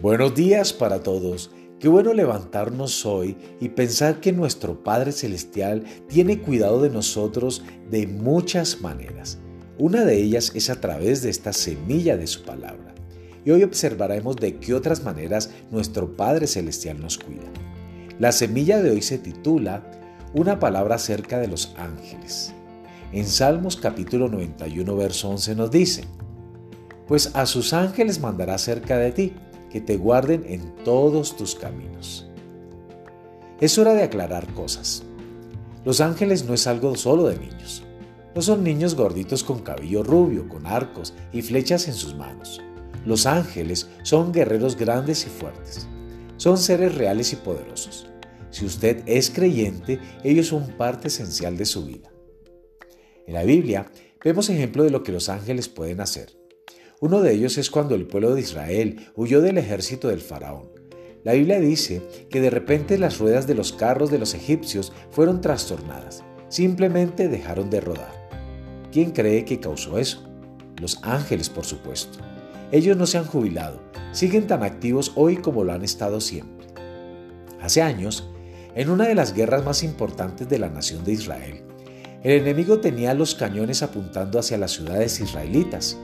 Buenos días para todos. Qué bueno levantarnos hoy y pensar que nuestro Padre Celestial tiene cuidado de nosotros de muchas maneras. Una de ellas es a través de esta semilla de su palabra. Y hoy observaremos de qué otras maneras nuestro Padre Celestial nos cuida. La semilla de hoy se titula Una palabra acerca de los ángeles. En Salmos capítulo 91, verso 11 nos dice, Pues a sus ángeles mandará cerca de ti que te guarden en todos tus caminos. Es hora de aclarar cosas. Los ángeles no es algo solo de niños. No son niños gorditos con cabello rubio, con arcos y flechas en sus manos. Los ángeles son guerreros grandes y fuertes. Son seres reales y poderosos. Si usted es creyente, ellos son parte esencial de su vida. En la Biblia vemos ejemplo de lo que los ángeles pueden hacer. Uno de ellos es cuando el pueblo de Israel huyó del ejército del faraón. La Biblia dice que de repente las ruedas de los carros de los egipcios fueron trastornadas. Simplemente dejaron de rodar. ¿Quién cree que causó eso? Los ángeles, por supuesto. Ellos no se han jubilado, siguen tan activos hoy como lo han estado siempre. Hace años, en una de las guerras más importantes de la nación de Israel, el enemigo tenía los cañones apuntando hacia las ciudades israelitas.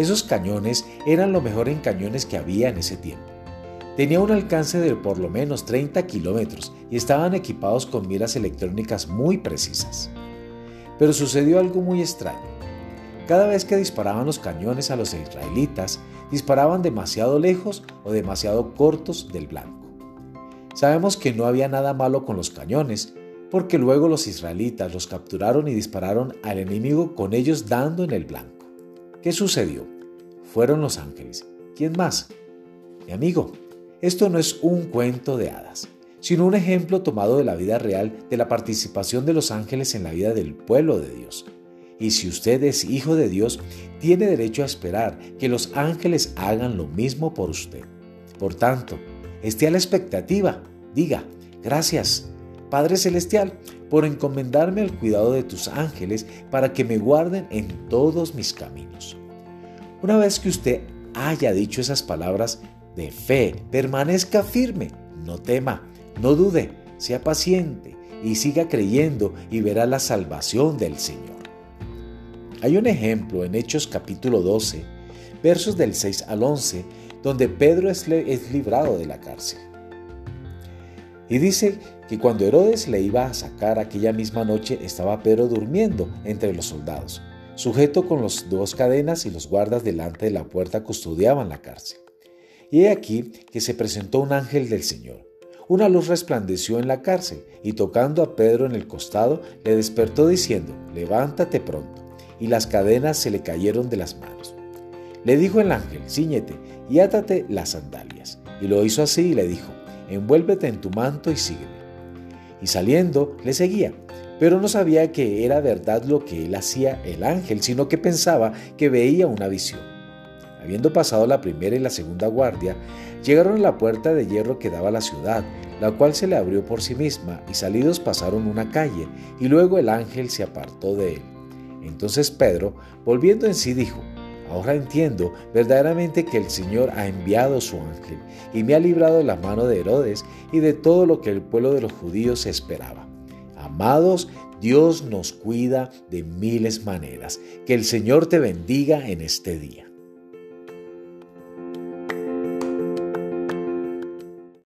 Esos cañones eran lo mejor en cañones que había en ese tiempo. Tenía un alcance de por lo menos 30 kilómetros y estaban equipados con miras electrónicas muy precisas. Pero sucedió algo muy extraño. Cada vez que disparaban los cañones a los israelitas, disparaban demasiado lejos o demasiado cortos del blanco. Sabemos que no había nada malo con los cañones, porque luego los israelitas los capturaron y dispararon al enemigo con ellos dando en el blanco. ¿Qué sucedió? Fueron los ángeles. ¿Quién más? Mi amigo, esto no es un cuento de hadas, sino un ejemplo tomado de la vida real de la participación de los ángeles en la vida del pueblo de Dios. Y si usted es hijo de Dios, tiene derecho a esperar que los ángeles hagan lo mismo por usted. Por tanto, esté a la expectativa. Diga, gracias, Padre Celestial, por encomendarme al cuidado de tus ángeles para que me guarden en todos mis caminos. Una vez que usted haya dicho esas palabras de fe, permanezca firme, no tema, no dude, sea paciente y siga creyendo y verá la salvación del Señor. Hay un ejemplo en Hechos capítulo 12, versos del 6 al 11, donde Pedro es, librado de la cárcel. Y dice que cuando Herodes le iba a sacar aquella misma noche estaba Pedro durmiendo entre los soldados, sujeto con las dos cadenas y los guardas delante de la puerta custodiaban la cárcel. Y he aquí que se presentó un ángel del Señor. Una luz resplandeció en la cárcel y tocando a Pedro en el costado le despertó diciendo, levántate pronto. Y las cadenas se le cayeron de las manos. Le dijo el ángel, ciñete y átate las sandalias. Y lo hizo así y le dijo, envuélvete en tu manto y sígueme. Y saliendo le seguía, pero no sabía que era verdad lo que él hacía el ángel, sino que pensaba que veía una visión. Habiendo pasado la primera y la segunda guardia, llegaron a la puerta de hierro que daba a la ciudad, la cual se le abrió por sí misma, y salidos pasaron una calle, y luego el ángel se apartó de él. Entonces Pedro, volviendo en sí, dijo, Ahora entiendo verdaderamente que el Señor ha enviado su ángel y me ha librado de la mano de Herodes y de todo lo que el pueblo de los judíos esperaba. Amados, Dios nos cuida de miles maneras. Que el Señor te bendiga en este día.